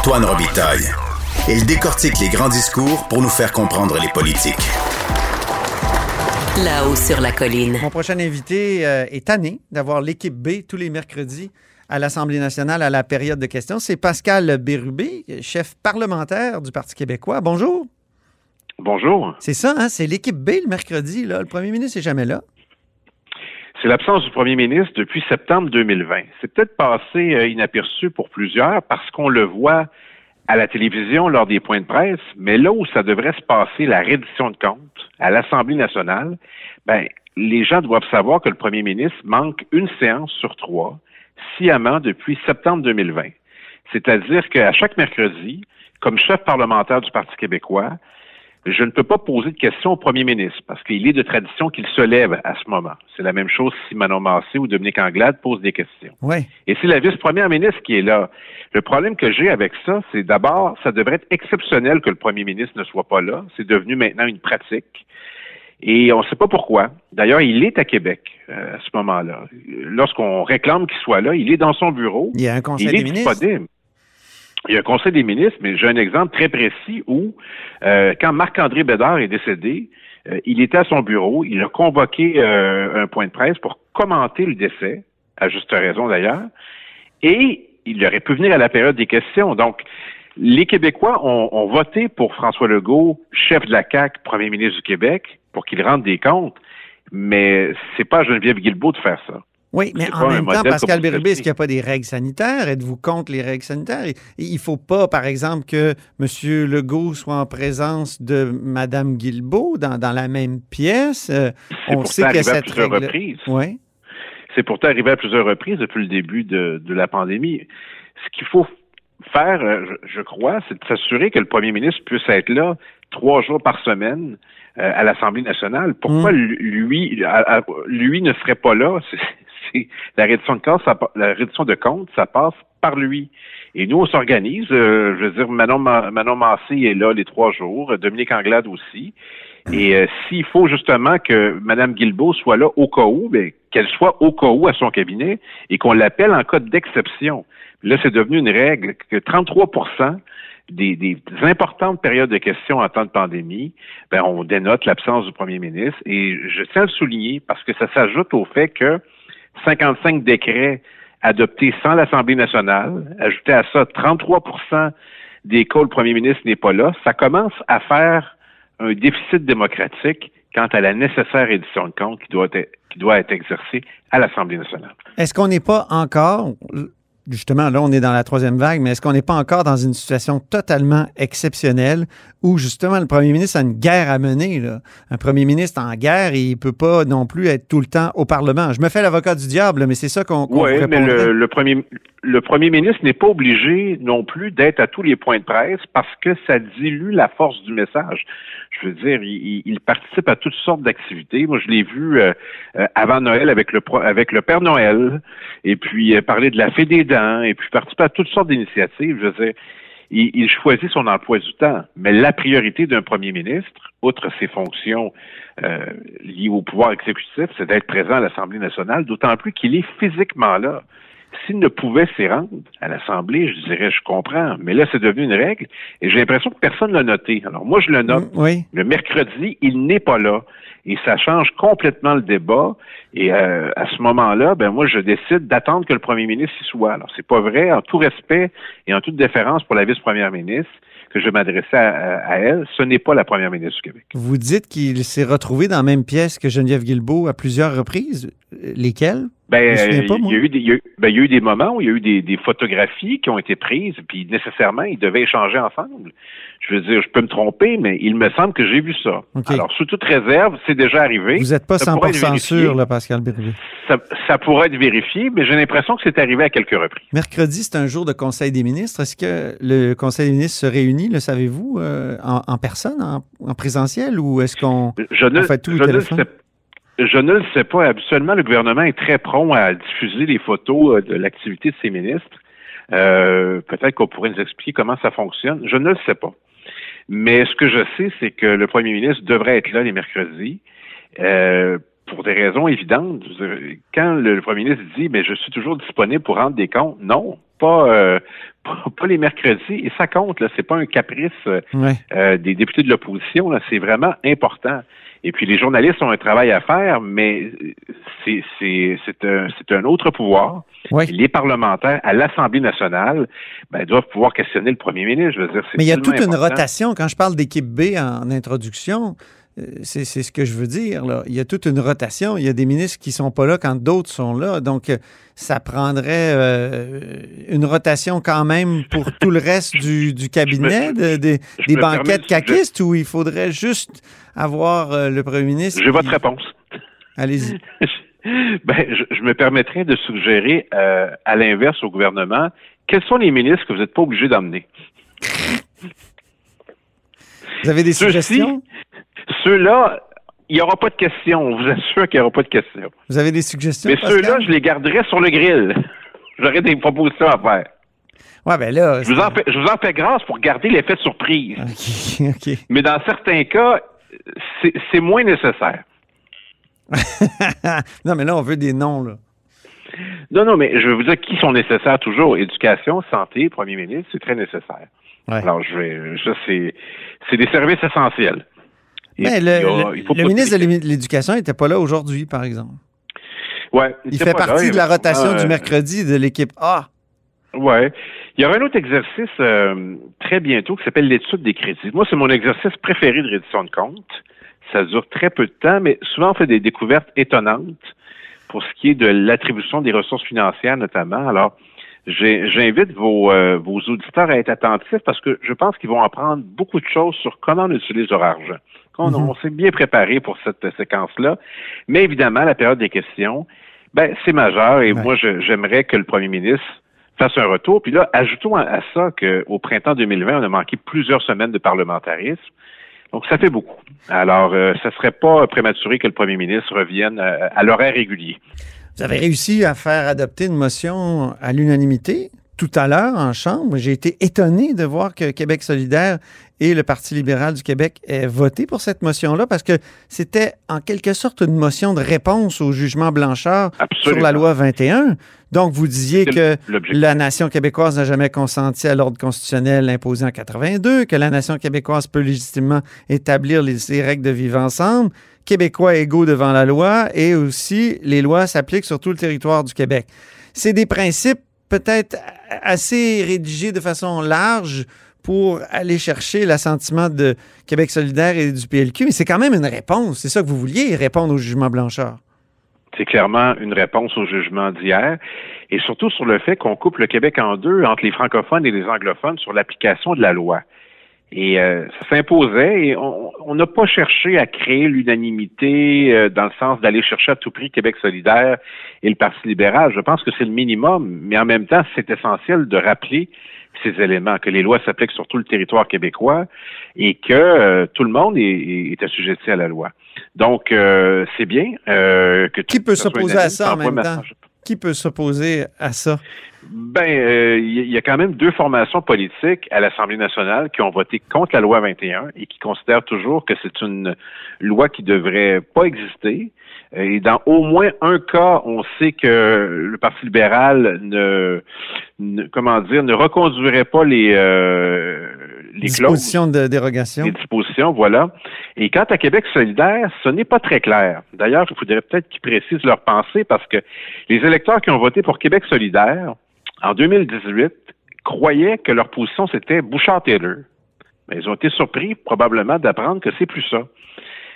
Antoine Robitaille. Il décortique les grands discours pour nous faire comprendre les politiques. Là-haut sur la colline. Mon prochain invité euh, est tanné d'avoir l'équipe B tous les mercredis à l'Assemblée nationale à la période de questions. C'est Pascal Bérubé, chef parlementaire du Parti québécois. Bonjour. Bonjour. C'est ça, hein? c'est l'équipe B le mercredi. Là. Le premier ministre n'est jamais là. C'est l'absence du premier ministre depuis septembre 2020. C'est peut-être passé euh, inaperçu pour plusieurs parce qu'on le voit à la télévision lors des points de presse, mais là où ça devrait se passer, la reddition de comptes à l'Assemblée nationale, ben, les gens doivent savoir que le premier ministre manque une séance sur trois, sciemment depuis septembre 2020. C'est-à-dire qu'à chaque mercredi, comme chef parlementaire du Parti québécois, je ne peux pas poser de questions au premier ministre parce qu'il est de tradition qu'il se lève à ce moment. C'est la même chose si Manon Massé ou Dominique Anglade posent des questions. Oui. Et c'est la vice-première ministre qui est là. Le problème que j'ai avec ça, c'est d'abord, ça devrait être exceptionnel que le premier ministre ne soit pas là. C'est devenu maintenant une pratique. Et on ne sait pas pourquoi. D'ailleurs, il est à Québec euh, à ce moment-là. Lorsqu'on réclame qu'il soit là, il est dans son bureau. Il y a un conseil il des est ministres. disponible. Il y a un conseil des ministres, mais j'ai un exemple très précis où, euh, quand Marc-André Bédard est décédé, euh, il était à son bureau, il a convoqué euh, un point de presse pour commenter le décès, à juste raison d'ailleurs, et il aurait pu venir à la période des questions. Donc, les Québécois ont, voté pour François Legault, chef de la CAQ, premier ministre du Québec, pour qu'il rende des comptes, mais c'est pas Geneviève Guilbeault de faire ça. Oui, mais en même temps, Pascal Bérubé, est-ce qu'il n'y a pas des règles sanitaires? Êtes-vous contre les règles sanitaires? Il ne faut pas, par exemple, que M. Legault soit en présence de Mme Guilbeault dans, dans la même pièce. Euh, C'est on pourtant sait qu'il y a arrivé à cette plusieurs règle. reprises. Oui. C'est pourtant arrivé à plusieurs reprises depuis le début de, de la pandémie. Ce qu'il faut faire, euh, je, crois, c'est de s'assurer que le premier ministre puisse être là trois jours par semaine euh, à l'Assemblée nationale. Pourquoi Mm. lui, lui ne serait pas là? La reddition de compte, ça, passe par lui. Et nous, on s'organise. euh, je veux dire, Manon, Ma- Manon Massé est là les trois jours, Dominique Anglade aussi. Et euh, s'il faut justement que Mme Guilbeault soit là au cas où, ben, qu'elle soit au cas où à son cabinet et qu'on l'appelle en cas d'exception. Là, c'est devenu une règle que 33 des, des importantes périodes de questions en temps de pandémie, ben, on dénote l'absence du premier ministre. Et je tiens à le souligner parce que ça s'ajoute au fait que 55 décrets adoptés sans l'Assemblée nationale, ajouté à ça 33% des cas où le premier ministre n'est pas là, ça commence à faire un déficit démocratique quant à la nécessaire édition de compte qui doit être exercée à l'Assemblée nationale. Est-ce qu'on n'est pas encore, justement, là, on est dans la troisième vague, mais est-ce qu'on n'est pas encore dans une situation totalement exceptionnelle où, justement, le premier ministre a une guerre à mener? Là? Un premier ministre en guerre, il ne peut pas non plus être tout le temps au Parlement. Je me fais l'avocat du diable, mais c'est ça qu'on qu'on Oui, mais le, le premier le premier ministre n'est pas obligé non plus d'être à tous les points de presse parce que ça dilue la force du message. Je veux dire, il, participe à toutes sortes d'activités. Moi, je l'ai vu euh, euh, avant Noël avec le avec le Père Noël, et puis euh, parler de la fée et puis participer à toutes sortes d'initiatives. Je veux il choisit son emploi du temps. Mais la priorité d'un premier ministre, outre ses fonctions euh, liées au pouvoir exécutif, c'est d'être présent à l'Assemblée nationale, d'autant plus qu'il est physiquement là. S'il ne pouvait s'y rendre à l'Assemblée, je dirais, je comprends. Mais là, c'est devenu une règle et j'ai l'impression que personne ne l'a noté. Alors, moi, je le note. Mm, Oui. Le mercredi, il n'est pas là. Et ça change complètement le débat. Et euh, à ce moment-là, ben moi, je décide d'attendre que le premier ministre y soit. Alors, c'est pas vrai, en tout respect et en toute déférence pour la vice-première ministre, que je m'adressais à, à- à elle. Ce n'est pas la première ministre du Québec. Vous dites qu'il s'est retrouvé dans la même pièce que Geneviève Guilbeault à plusieurs reprises. Lesquelles? Ben, pas, il y a eu des, il y a eu- ben, il y a eu des moments où il y a eu des, des photographies qui ont été prises, puis nécessairement, ils devaient échanger ensemble. Je veux dire, je peux me tromper, mais il me semble que j'ai vu ça. Alors, sous toute réserve, c'est déjà arrivé. Vous n'êtes pas Ça pourrait être 100 vérifié. sûr, là, Pascal Bérubé. Ça, ça pourrait être vérifié, mais j'ai l'impression que c'est arrivé à quelques reprises. Mercredi, c'est un jour de Conseil des ministres. Est-ce que le Conseil des ministres se réunit, le savez-vous, euh, en, en personne, en, en présentiel, ou est-ce qu'on fait tout au je ne le téléphone? sais je ne le sais pas. Habituellement, le gouvernement est très prompt à diffuser les photos euh, de l'activité de ses ministres. Euh, Peut-être qu'on pourrait nous expliquer comment ça fonctionne. Je ne le sais pas. Mais ce que je sais, c'est que le premier ministre devrait être là les mercredis. Euh, pour des raisons évidentes. Quand le, premier ministre dit mais je suis toujours disponible pour rendre des comptes, non, pas, euh, pas, pas les mercredis, et ça compte, là, c'est pas un caprice euh, des députés de l'opposition, là, c'est vraiment important. Et puis les journalistes ont un travail à faire, mais c'est un, un autre pouvoir. Les parlementaires à l'Assemblée nationale ben, doivent pouvoir questionner le premier ministre. Je veux dire, mais il y a toute une rotation. Quand je parle d'équipe B en introduction, c'est ce que je veux dire. Là. Il y a toute une rotation. Il y a des ministres qui ne sont pas là quand d'autres sont là. Donc, euh, ça prendrait euh, une rotation quand même pour tout le reste du, cabinet, des banquettes caquistes, où il faudrait juste avoir le premier ministre. J'ai votre réponse. Allez-y. ben, je, me permettrais de suggérer à l'inverse au gouvernement quels sont les ministres que vous n'êtes pas obligé d'emmener? Vous avez des suggestions? Ceux-là, il n'y aura pas de questions. On vous assure qu'il n'y aura pas de questions. Vous avez des suggestions? Mais ceux-là, je les garderai sur le grill. J'aurais des propositions à faire. Ouais, ben là. Je vous, en fais, je vous en fais grâce pour garder l'effet de surprise. OK. Mais dans certains cas, c'est moins nécessaire. non, mais là, on veut des noms, là. Non, non, mais je vais vous dire qui sont nécessaires toujours. Éducation, santé, premier ministre, c'est très nécessaire. Alors, je vais, ça, c'est des services essentiels. Mais le, ministre de l'Éducation n'était pas là aujourd'hui, par exemple. Ouais, il fait partie de la rotation du mercredi de l'équipe A. Oui. Il y aura un autre exercice euh, très bientôt qui s'appelle l'étude des crédits. Moi, c'est mon exercice préféré de reddition de compte. Ça dure très peu de temps, mais souvent on fait des découvertes étonnantes pour ce qui est de l'attribution des ressources financières notamment. Alors, j'invite vos, euh, vos auditeurs à être attentifs parce que je pense qu'ils vont apprendre beaucoup de choses sur comment on utilise leur argent. On, mhm. s'est bien préparé pour cette séquence-là. Mais évidemment, la période des questions, ben, c'est majeur et moi, j'aimerais que le premier ministre fasse un retour. Puis là, ajoutons à, ça qu'au printemps 2020, on a manqué plusieurs semaines de parlementarisme. Donc, ça fait beaucoup. Alors, euh, ça ne serait pas prématuré que le premier ministre revienne euh, à l'horaire régulier. Vous avez réussi à faire adopter une motion à l'unanimité? Tout à l'heure en Chambre. J'ai été étonné de voir que Québec solidaire et le Parti libéral du Québec aient voté pour cette motion-là parce que c'était en quelque sorte une motion de réponse au jugement Blanchard sur la loi 21. Donc, vous disiez que la nation québécoise n'a jamais consenti à l'ordre constitutionnel imposé en 82, que la nation québécoise peut légitimement établir les, règles de vivre ensemble, Québécois égaux devant la loi et aussi les lois s'appliquent sur tout le territoire du Québec. C'est des principes peut-être assez rédigés de façon large pour aller chercher l'assentiment de Québec solidaire et du PLQ, mais c'est quand même une réponse. C'est ça que vous vouliez, répondre au jugement Blanchard. C'est clairement une réponse au jugement d'hier et surtout sur le fait qu'on coupe le Québec en deux entre les francophones et les anglophones sur l'application de la loi. Et euh, ça s'imposait et on n'a pas cherché à créer l'unanimité euh, dans le sens d'aller chercher à tout prix Québec solidaire et le Parti libéral. Je pense que c'est le minimum, mais en même temps, c'est essentiel de rappeler ces éléments, que les lois s'appliquent sur tout le territoire québécois et que euh, tout le monde est, est, assujetti à la loi. Donc, c'est bien que... Qui peut s'opposer à ça en même temps? Qui peut s'opposer à ça? Ben, il euh, y a quand même deux formations politiques à l'Assemblée nationale qui ont voté contre la loi 21 et qui considèrent toujours que c'est une loi qui devrait pas exister. Et dans au moins un cas, on sait que le Parti libéral ne, comment dire, ne reconduirait pas les euh, les dispositions de dérogation. Les dispositions, voilà. Et quant à Québec solidaire, ce n'est pas très clair. D'ailleurs, il faudrait peut-être qu'ils précisent leur pensée parce que les électeurs qui ont voté pour Québec solidaire en 2018, croyaient que leur position, c'était Bouchard-Taylor. Mais ils ont été surpris, probablement, d'apprendre que c'est plus ça.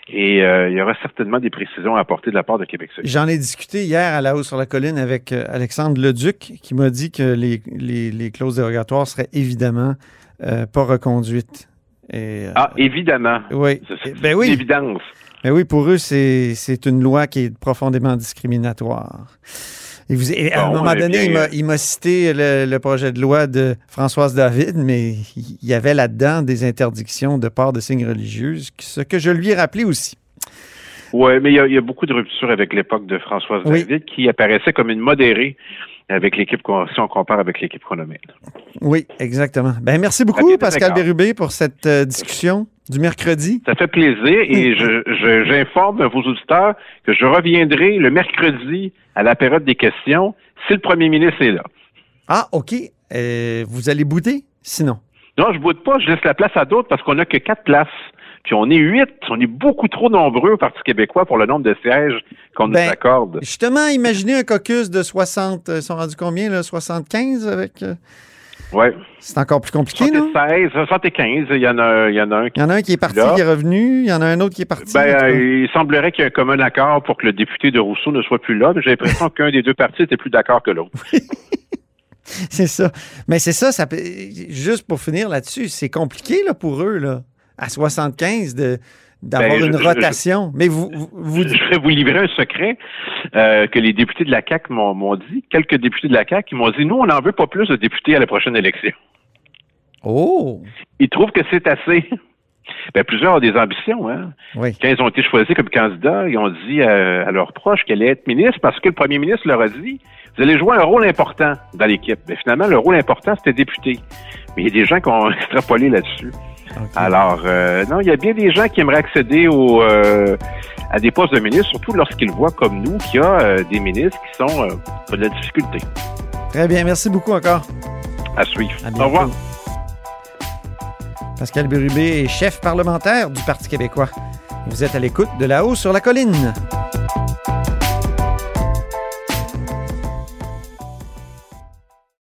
Et euh, il y aura certainement des précisions à apporter de la part de Québec J'en ai discuté hier à la hausse sur la colline avec euh, Alexandre Leduc, qui m'a dit que les, clauses dérogatoires seraient évidemment euh, pas reconduites. ah, évidemment. Oui. C'est ben oui. évidence. Mais ben oui, pour eux, c'est une loi qui est profondément discriminatoire. Et à un moment donné, il m'a cité le, projet de loi de Françoise David, mais il y avait là-dedans des interdictions de port de signes religieux, ce que je lui ai rappelé aussi. Oui, mais il y, a, beaucoup de ruptures avec l'époque de Françoise David qui apparaissait comme une modérée avec l'équipe, si on compare avec l'équipe chronomètre. Oui, exactement. Ben, merci beaucoup, Pascal Bérubé, pour cette euh, discussion du mercredi. Ça fait plaisir et j'informe je, vos auditeurs que je reviendrai le mercredi à la période des questions si le premier ministre est là. Ah, OK. euh, vous allez bouder sinon? Non, je boude pas, je laisse la place à d'autres parce qu'on n'a que quatre places. Puis on est huit, on est beaucoup trop nombreux au Parti québécois pour le nombre de sièges qu'on Ben, nous accorde. Justement, imaginez un caucus de 60, euh, ils sont rendus combien, là? 75 avec. euh, Ouais. C'est encore plus compliqué, non? 76, 75, il y en a, il y en a un qui Il y en a un qui est parti, Là. qui est revenu, il y en a un autre qui est parti. en Ben, euh, il semblerait qu'il y ait un commun accord pour que le député de Rousseau ne soit plus là, mais j'ai l'impression qu'un des deux partis était plus d'accord que l'autre. C'est ça. Mais c'est ça, ça juste pour finir là-dessus, c'est compliqué là, pour eux, là, à 75, de, d'avoir Ben, je- une je- rotation. Mais vous, Je vais vous livrer un secret euh, que les députés de la CAQ m'ont, m'ont dit. Quelques députés de la CAQ qui m'ont dit, nous, on n'en veut pas plus de députés à la prochaine élection. Oh! Ils trouvent que c'est assez. Ben, plusieurs ont des ambitions. Hein. Oui. Quand ils ont été choisis comme candidats, ils ont dit à leurs proches qu'elle allait être ministre parce que le premier ministre leur a dit vous allez jouer un rôle important dans l'équipe. Mais finalement, le rôle important, c'était député. Mais il y a des gens qui ont extrapolé là-dessus. Alors, euh, non, il y a bien des gens qui aimeraient accéder au, euh, à des postes de ministre, surtout lorsqu'ils voient comme nous qu'il y a euh, des ministres qui sont qui ont de la difficulté Très bien. Merci beaucoup encore. à suivre. À Au revoir. Pascal Bérubé est chef parlementaire du Parti québécois. Vous êtes à l'écoute de là-haut sur la colline.